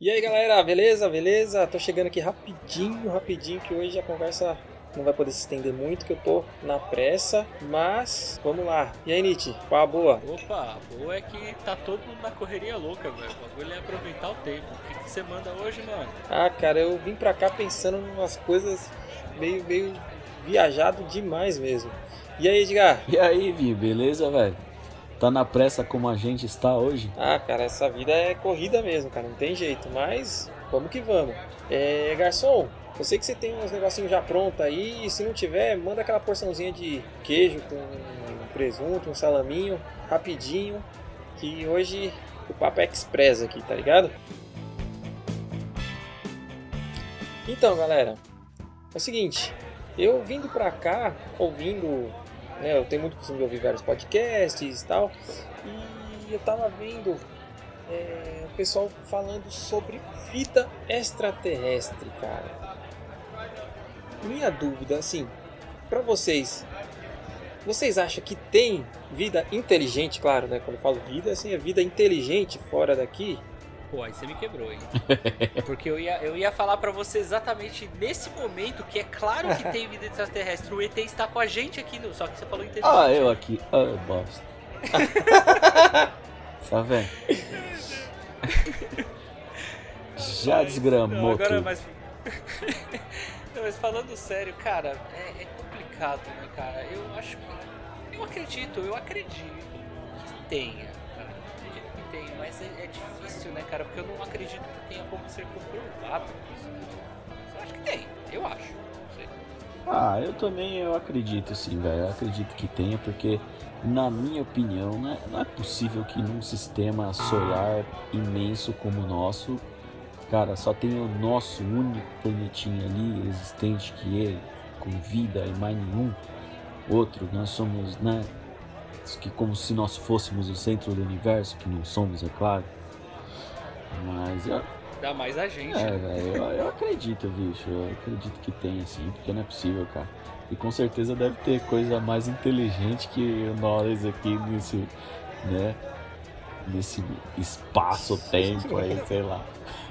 E aí galera, beleza? Beleza? Tô chegando aqui rapidinho, rapidinho, que hoje a conversa não vai poder se estender muito, que eu tô na pressa, mas vamos lá. E aí, Nietzsche, qual a boa? Opa, a boa é que tá todo mundo na correria louca, velho. O bagulho é aproveitar o tempo. O que, que você manda hoje, mano? Ah, cara, eu vim pra cá pensando em umas coisas meio, meio viajado demais mesmo. E aí, Edgar? E aí, Vi, beleza, velho? Tá na pressa como a gente está hoje? Ah, cara, essa vida é corrida mesmo, cara, não tem jeito, mas vamos que vamos. É, garçom, eu sei que você tem uns negocinhos já prontos aí, e se não tiver, manda aquela porçãozinha de queijo com presunto, um salaminho, rapidinho, que hoje o papo é express aqui, tá ligado? Então, galera, é o seguinte, eu vindo pra cá, ouvindo, né, eu tenho muito costume de ouvir vários podcasts e tal, e eu tava vendo é, o pessoal falando sobre vida extraterrestre, cara. Minha dúvida, assim, para vocês, vocês acham que tem vida inteligente, claro, né? Quando eu falo vida, assim, é vida inteligente fora daqui? Pô, aí você me quebrou, hein? Porque eu ia, eu ia falar para você exatamente nesse momento que é claro que tem vida extraterrestre. O ET está com a gente aqui, no, só que você falou inteligente. Ah, eu aqui. Ah, bosta. tá vendo? Já Mas, desgramou não, agora, tudo. Mas... não, mas falando sério, cara, é, é complicado, né, cara? Eu acho que. Eu acredito, eu acredito que tenha. Tenha, mas é, é difícil, né, cara? Porque eu não acredito que tenha como ser comprovado isso. Eu acho que tem, eu acho. Ah, eu também eu acredito sim, velho. Eu acredito que tenha, porque na minha opinião, né, não é possível que num sistema solar imenso como o nosso, cara, só tenha o nosso único planetinha ali existente que ele, com vida e mais nenhum outro. Nós somos, né, que como se nós fôssemos o centro do universo, que não somos, é claro. Mas eu, Dá mais a gente. é, né? velho, eu, eu acredito, bicho. Eu acredito que tem, assim, porque não é possível, cara. E com certeza deve ter coisa mais inteligente que nós aqui nesse, né? Nesse espaço-tempo aí, sei lá.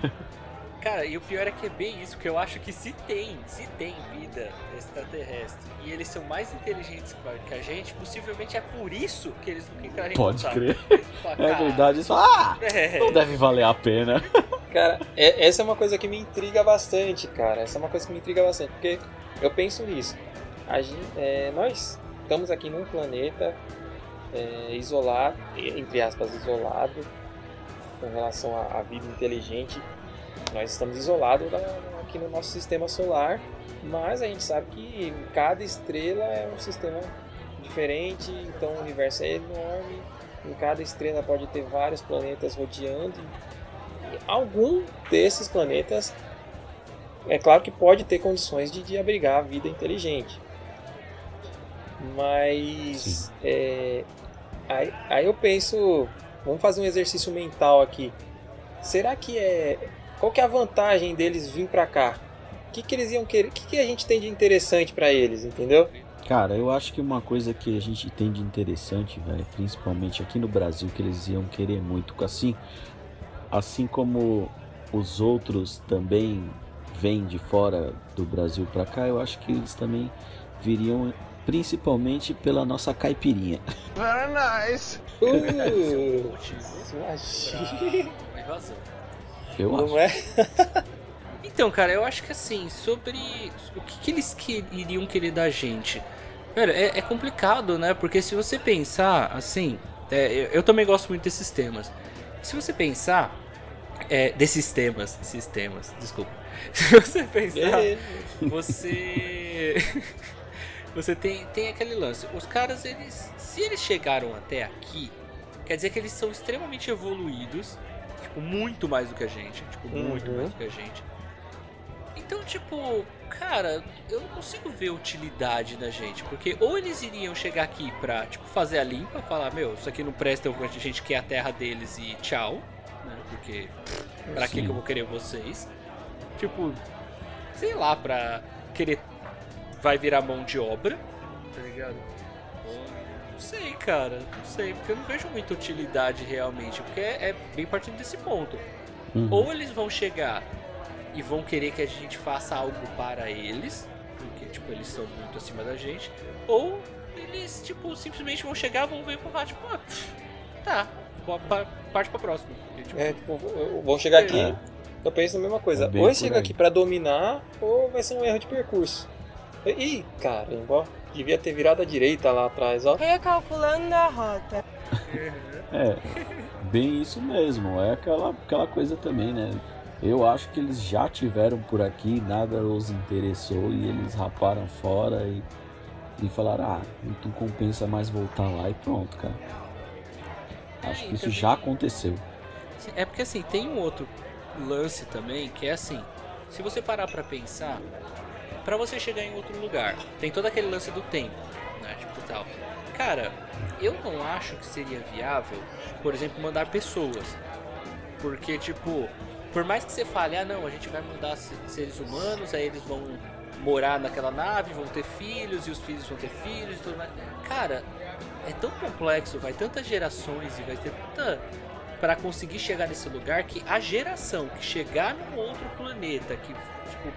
Cara, e o pior é que é bem isso, que eu acho que se tem, se tem vida extraterrestre e eles são mais inteligentes que a gente, possivelmente é por isso que eles não querem Pode voltar. crer. É "Cara, verdade, falam, ah, É, não deve valer a pena. Cara, é- essa é uma coisa que me intriga bastante, cara. Essa é uma coisa que me intriga bastante, porque eu penso nisso. A gente, é, nós estamos aqui num planeta é, isolado, entre aspas, isolado, com relação à vida inteligente. Nós estamos isolados da- aqui no nosso sistema solar, mas a gente sabe que cada estrela é um sistema diferente, então o universo é enorme. Em cada estrela pode ter vários planetas rodeando algum desses planetas é claro que pode ter condições de, de abrigar a vida inteligente. Mas é, aí, aí eu penso, vamos fazer um exercício mental aqui. Será que é qual que é a vantagem deles vir para cá? O que, que eles iam querer? O que, que a gente tem de interessante para eles, entendeu? Cara, eu acho que uma coisa que a gente tem de interessante, velho, principalmente aqui no Brasil, que eles iam querer muito, assim, assim como os outros também vêm de fora do Brasil pra cá, eu acho que eles também viriam principalmente pela nossa caipirinha. Very nice. é um Uh, Eu acho. Não é? Então, cara, eu acho que assim, sobre o que, que eles que- iriam querer da gente. Velho, é, é complicado, né? Porque se você pensar assim, é, eu, eu também gosto muito desses temas. Se você pensar, é, desses temas, sistemas, desculpa. Se você pensar, É. você você tem tem aquele lance. Os caras eles se eles chegaram até aqui, quer dizer que eles são extremamente evoluídos, tipo muito mais do que a gente, tipo muito Uhum. mais do que a gente. Então, tipo, cara, eu não consigo ver utilidade da gente, porque ou eles iriam chegar aqui pra, tipo, fazer a limpa, falar, meu, isso aqui não presta, a gente quer a terra deles e tchau, né? Porque pra que eu vou querer vocês? Tipo, sei lá, pra querer vai virar mão de obra, tá ligado? Não sei, cara, não sei, porque eu não vejo muita utilidade realmente, porque é, é bem partindo desse ponto. Uhum. Ou eles vão chegar e vão querer que a gente faça algo para eles, porque tipo eles são muito acima da gente, ou eles tipo simplesmente vão chegar, vão ver e vão falar tipo, ah, tá, parte pra próxima. E, tipo, é, tipo, vão chegar aqui, é. eu penso a mesma coisa. É ou chega aqui para dominar, ou vai ser um erro de percurso. Ih, caramba, devia ter virado à direita lá atrás, ó. Recalculando a rota. é, bem isso mesmo. É aquela, aquela coisa também, né? Eu acho que eles já tiveram por aqui, nada os interessou e eles raparam fora e, e falaram: ah, então compensa mais voltar lá e pronto, cara. Acho que isso já aconteceu. É porque assim, tem um outro lance também que é assim: se você parar pra pensar, para você chegar em outro lugar, tem todo aquele lance do tempo, né? Tipo tal. Cara, eu não acho que seria viável, por exemplo, mandar pessoas. Porque, tipo, por mais que você fale, ah não, a gente vai mandar seres humanos, aí eles vão morar naquela nave, vão ter filhos e os filhos vão ter filhos e tudo mais. Cara, é tão complexo, vai tantas gerações e vai ter tanta para conseguir chegar nesse lugar que a geração que chegar num outro planeta que tipo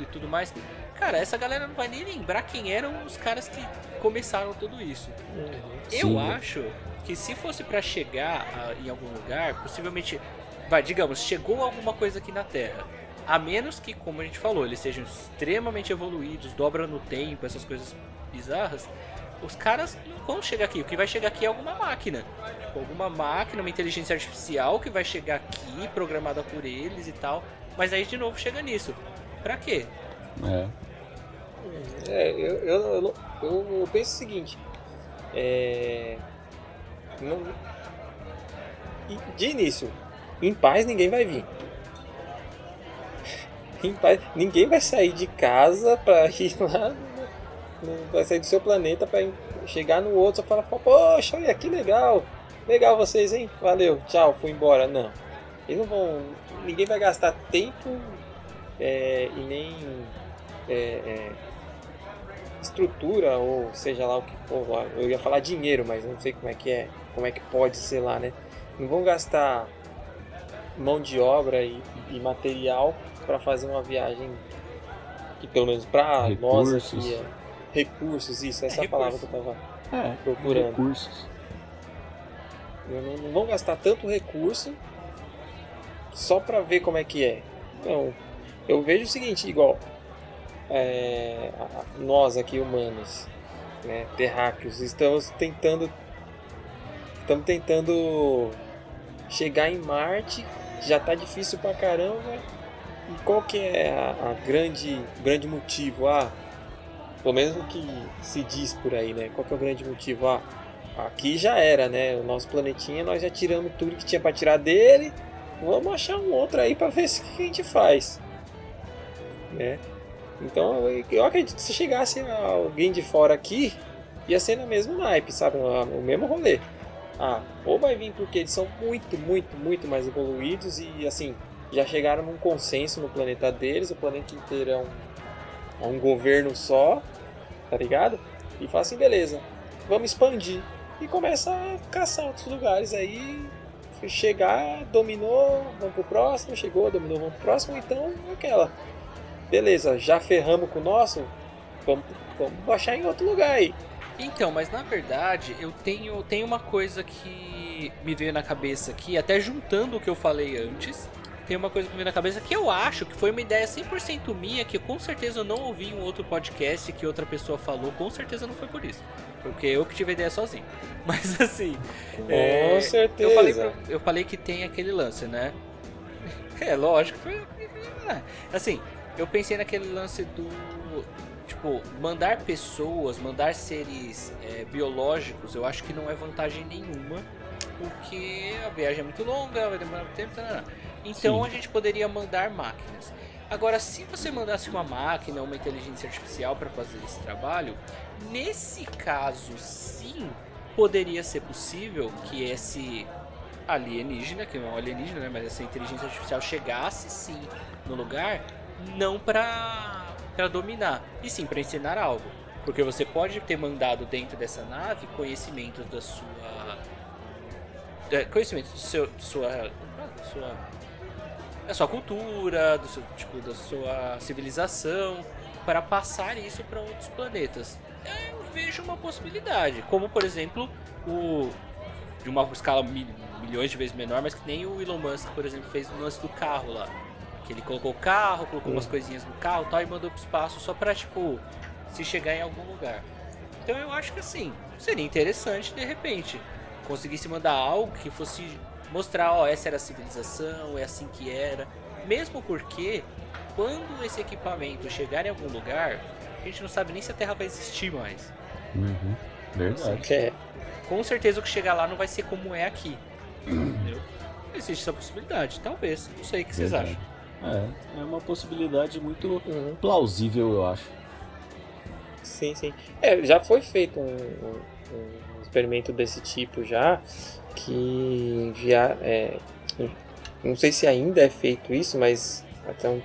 e tudo mais, cara, essa galera não vai nem lembrar quem eram os caras que começaram tudo isso. Uhum. Eu Sim. acho que se fosse para chegar a, em algum lugar, possivelmente vai, digamos, chegou alguma coisa aqui na Terra. A menos que, como a gente falou, eles sejam extremamente evoluídos, dobra no tempo, essas coisas bizarras. Os caras não vão chegar aqui. O que vai chegar aqui é alguma máquina. Tipo, alguma máquina, uma inteligência artificial que vai chegar aqui, programada por eles e tal. Mas aí de novo chega nisso. Pra quê? É. É, eu, eu, eu, eu penso o seguinte. É. Não, de início, em paz ninguém vai vir. Em paz, ninguém vai sair de casa para ir lá, vai sair do seu planeta para chegar no outro e falar, poxa, olha que legal, legal vocês, hein? Valeu, tchau, fui embora. Não, eles não vão, ninguém vai gastar tempo é, e nem é, é, estrutura ou seja lá o que for. Eu ia falar dinheiro, mas não sei como é que é, como é que pode ser lá, né? Não vão gastar mão de obra e, e material para fazer uma viagem que pelo menos para nós aqui é recursos, isso, essa é, é a palavra que eu tava é, procurando. Recursos. Não, não vão gastar tanto recurso só para ver como é que é. Então, eu vejo o seguinte, igual é, nós aqui humanos, né, terráqueos, estamos tentando estamos tentando chegar em Marte já tá difícil pra caramba. E qual que é a, a grande grande motivo? Ah, pelo menos o que se diz por aí, né? Qual que é o grande motivo? Ah, aqui já era, né? O nosso planetinha nós já tiramos tudo que tinha para tirar dele. Vamos achar um outro aí para ver o que a gente faz, né? Então eu acredito que se chegasse alguém de fora aqui, ia ser no mesmo naipe, sabe? O mesmo rolê. Ah, ou vai vir porque eles são muito, muito, muito mais evoluídos e assim, já chegaram num consenso no planeta deles, o planeta inteiro é um, é um governo só, tá ligado? E fala assim, beleza, vamos expandir. E começa a caçar outros lugares aí, chegar, dominou, vamos pro próximo, chegou, dominou, vamos pro próximo, então aquela. Beleza, já ferramos com o nosso, vamos, vamos baixar em outro lugar aí. Então, mas na verdade eu tenho, tenho uma coisa que me veio na cabeça aqui, até juntando o que eu falei antes. Tem uma coisa que me veio na cabeça que eu acho que foi uma ideia 100% minha, que com certeza eu não ouvi em um outro podcast que outra pessoa falou, com certeza não foi por isso. Porque eu que tive a ideia sozinho. Mas assim. Com é, certeza. Eu falei, eu falei que tem aquele lance, né? É, lógico. Foi, é, assim, eu pensei naquele lance do tipo, mandar pessoas, mandar seres é, biológicos, eu acho que não é vantagem nenhuma, porque a viagem é muito longa, vai demorar muito tempo, então Sim. a gente poderia mandar máquinas. Agora, se você mandasse uma máquina, uma inteligência artificial para fazer esse trabalho, nesse caso, sim, poderia ser possível que esse alienígena, que não é um alienígena, né, mas essa inteligência artificial chegasse sim no lugar, não para para dominar, e sim para ensinar algo. Porque você pode ter mandado dentro dessa nave conhecimentos da sua. É, conhecimentos do seu, sua. sua da sua cultura, do seu, tipo, da sua civilização, para passar isso para outros planetas. Eu vejo uma possibilidade, como por exemplo o de uma escala mil, milhões de vezes menor, mas que nem o Elon Musk, por exemplo, fez no lance do carro lá. Que ele colocou o carro, colocou umas coisinhas no carro e tal, e mandou pro espaço só pra, tipo, se chegar em algum lugar. Então eu acho que assim, seria interessante de repente conseguisse mandar algo que fosse mostrar, ó, essa era a civilização, é assim que era. Mesmo porque quando esse equipamento chegar em algum lugar, a gente não sabe nem se a Terra vai existir mais. Uhum. Verdade. É. Com certeza o que chegar lá não vai ser como é aqui. Entendeu? Existe essa possibilidade, talvez. Não sei o que vocês Verdade. acham. É, é uma possibilidade muito Uhum. plausível, eu acho. Sim, sim. É, já foi feito um, um- um experimento desse tipo já, que enviar. É, não sei se ainda é feito isso, mas até um-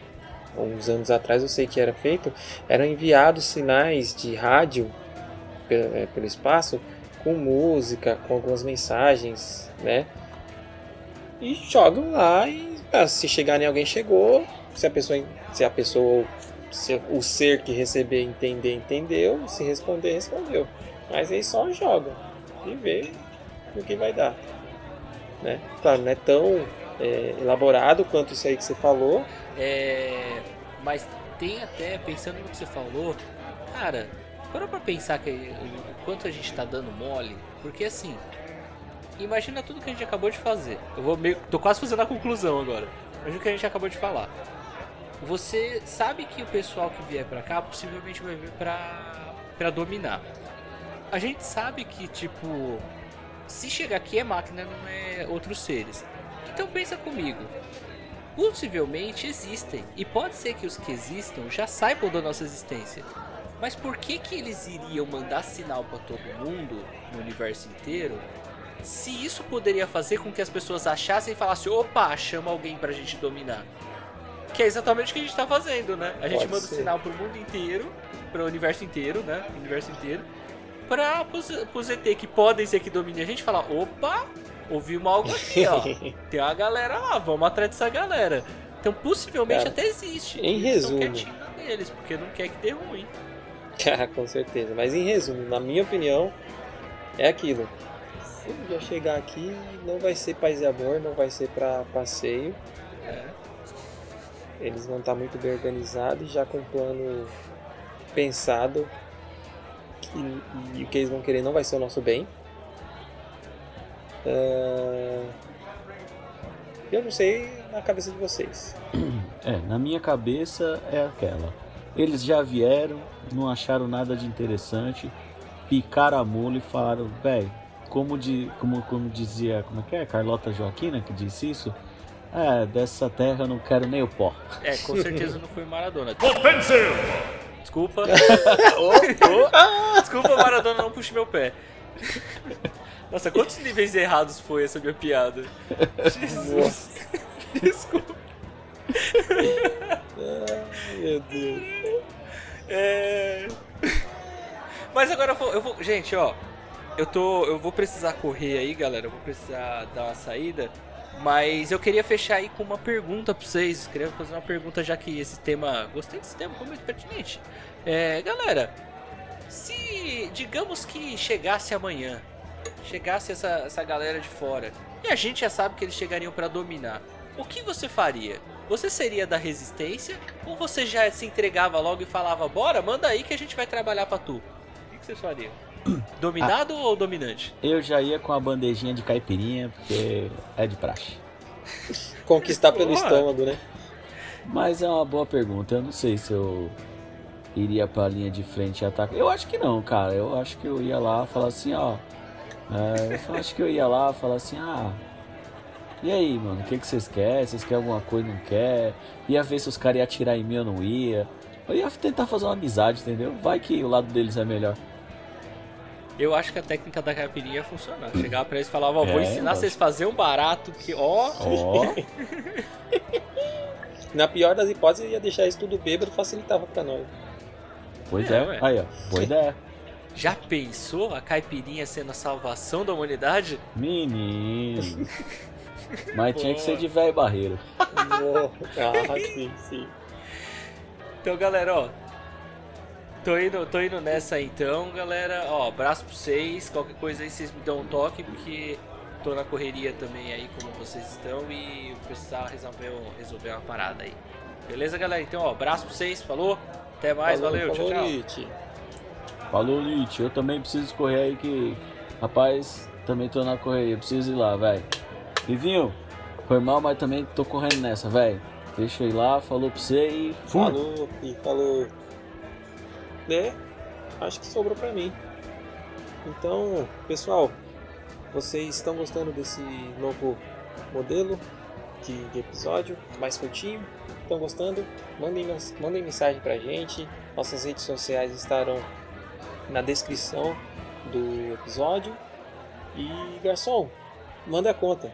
uns anos atrás eu sei que era feito. Eram enviados sinais de rádio pelo, é, pelo espaço com música, com algumas mensagens, né? E jogam lá e ah, se chegar em alguém chegou, se a pessoa se a pessoa se o ser que receber entender, entendeu. Se responder, respondeu. Mas aí só joga e vê o que vai dar. Né? Claro, não é tão é, elaborado quanto isso aí que você falou. É, mas tem até, pensando no que você falou, cara, parou pra pensar que o quanto a gente tá dando mole? Porque assim, imagina tudo que a gente acabou de fazer. Eu vou meio, tô quase fazendo a conclusão agora. Imagina o que a gente acabou de falar. Você sabe que o pessoal que vier pra cá possivelmente vai vir pra, pra dominar. A gente sabe que, tipo, se chegar aqui é máquina, não é outros seres. Então pensa comigo. Possivelmente existem. E pode ser que os que existam já saibam da nossa existência. Mas por que que eles iriam mandar sinal pra todo mundo no universo inteiro? Se isso poderia fazer com que as pessoas achassem e falassem, opa, chama alguém pra gente dominar. Que é exatamente o que a gente tá fazendo, né? A gente Pode manda ser. sinal pro mundo inteiro, pro universo inteiro, né? Universo inteiro. Pra pros, pros ET que podem ser que dominem a gente falar, opa, ouvimos algo aqui, ó. Tem uma galera lá, vamos atrás dessa galera. Então possivelmente Cara, até existe. em Eles resumo. na deles, porque não quer que dê ruim. Ah, com certeza. Mas em resumo, na minha opinião, é aquilo. Já chegar aqui, não vai ser paz e amor, não vai ser pra passeio. É. Eles vão estar muito bem organizados, já com um plano pensado. Que, e o que eles vão querer não vai ser o nosso bem. Ah, Eu não sei na cabeça de vocês. É, na minha cabeça é aquela. Eles já vieram, não acharam nada de interessante, picaram a mula e falaram, velho, como, de, como, como dizia, como é que é? Carlota Joaquina que disse isso? É, dessa terra eu não quero nem o pó. É, com certeza não foi Maradona. Desculpa. Desculpa, Maradona, não puxe meu pé. Nossa, quantos níveis errados foi essa minha piada? Jesus. Desculpa. Meu Deus. É... Mas agora eu vou, eu vou- Gente, ó. Eu tô. Eu vou precisar correr aí, galera. Eu vou precisar dar uma saída. Mas eu queria fechar aí com uma pergunta pra vocês. Queria fazer uma pergunta, já que esse tema. Gostei desse tema, foi muito pertinente. É, galera, se digamos que chegasse amanhã, chegasse essa, essa galera de fora, e a gente já sabe que eles chegariam pra dominar, o que você faria? Você seria da resistência ou você já se entregava logo e falava, bora, manda aí que a gente vai trabalhar pra tu? O que que vocês fariam? Dominado ou dominante? Eu já ia com a bandejinha de caipirinha, porque é de praxe. Conquistar pelo estômago, né? Mas é uma boa pergunta. Eu não sei se eu iria pra linha de frente e atacar. Eu acho que não, cara. Eu acho que eu ia lá falar assim, ó. é, eu acho que eu ia lá falar assim, ah. E aí, mano, o que, que vocês querem? Vocês querem alguma coisa? Não quer? Ia ver se os caras iam atirar em mim ou não ia. Eu ia tentar fazer uma amizade, entendeu? Vai que o lado deles é melhor. Eu acho que a técnica da caipirinha ia funcionar. Chegava pra eles e falava, ó, vou É, ensinar vocês a fazer um barato que, ó, Ó, Na pior das hipóteses, ia deixar isso tudo bêbado facilitava pra nós. pois É, é. ué. Aí, ó. Boa ideia. já pensou a caipirinha sendo a salvação da humanidade? Menino. Mas tinha que ser de velho barreiro. ah, sim, sim. Então, galera, ó. Tô indo, tô indo nessa então, galera. Ó, abraço pra vocês. Qualquer coisa aí vocês me dão um toque, porque tô na correria também aí, como vocês estão, e eu precisava resolver, resolver uma parada aí. Beleza, galera? Então, ó, abraço pra vocês. Falou. Até mais, Falou, valeu, falou, tchau, tchau. Nietzsche. Falou, Nietzsche. Eu também preciso correr aí que. Rapaz, também tô na correria. Preciso ir lá, velho. Livinho, foi mal, mas também tô correndo nessa, velho. Deixa eu ir lá, falou pra você e. Fui. Falou, e falou. Né? Acho que sobrou pra mim. Então, pessoal, vocês estão gostando desse novo modelo de, de episódio mais curtinho? Estão gostando? Mandem, mandem mensagem pra gente. Nossas redes sociais estarão na descrição do episódio. E garçom, manda a conta.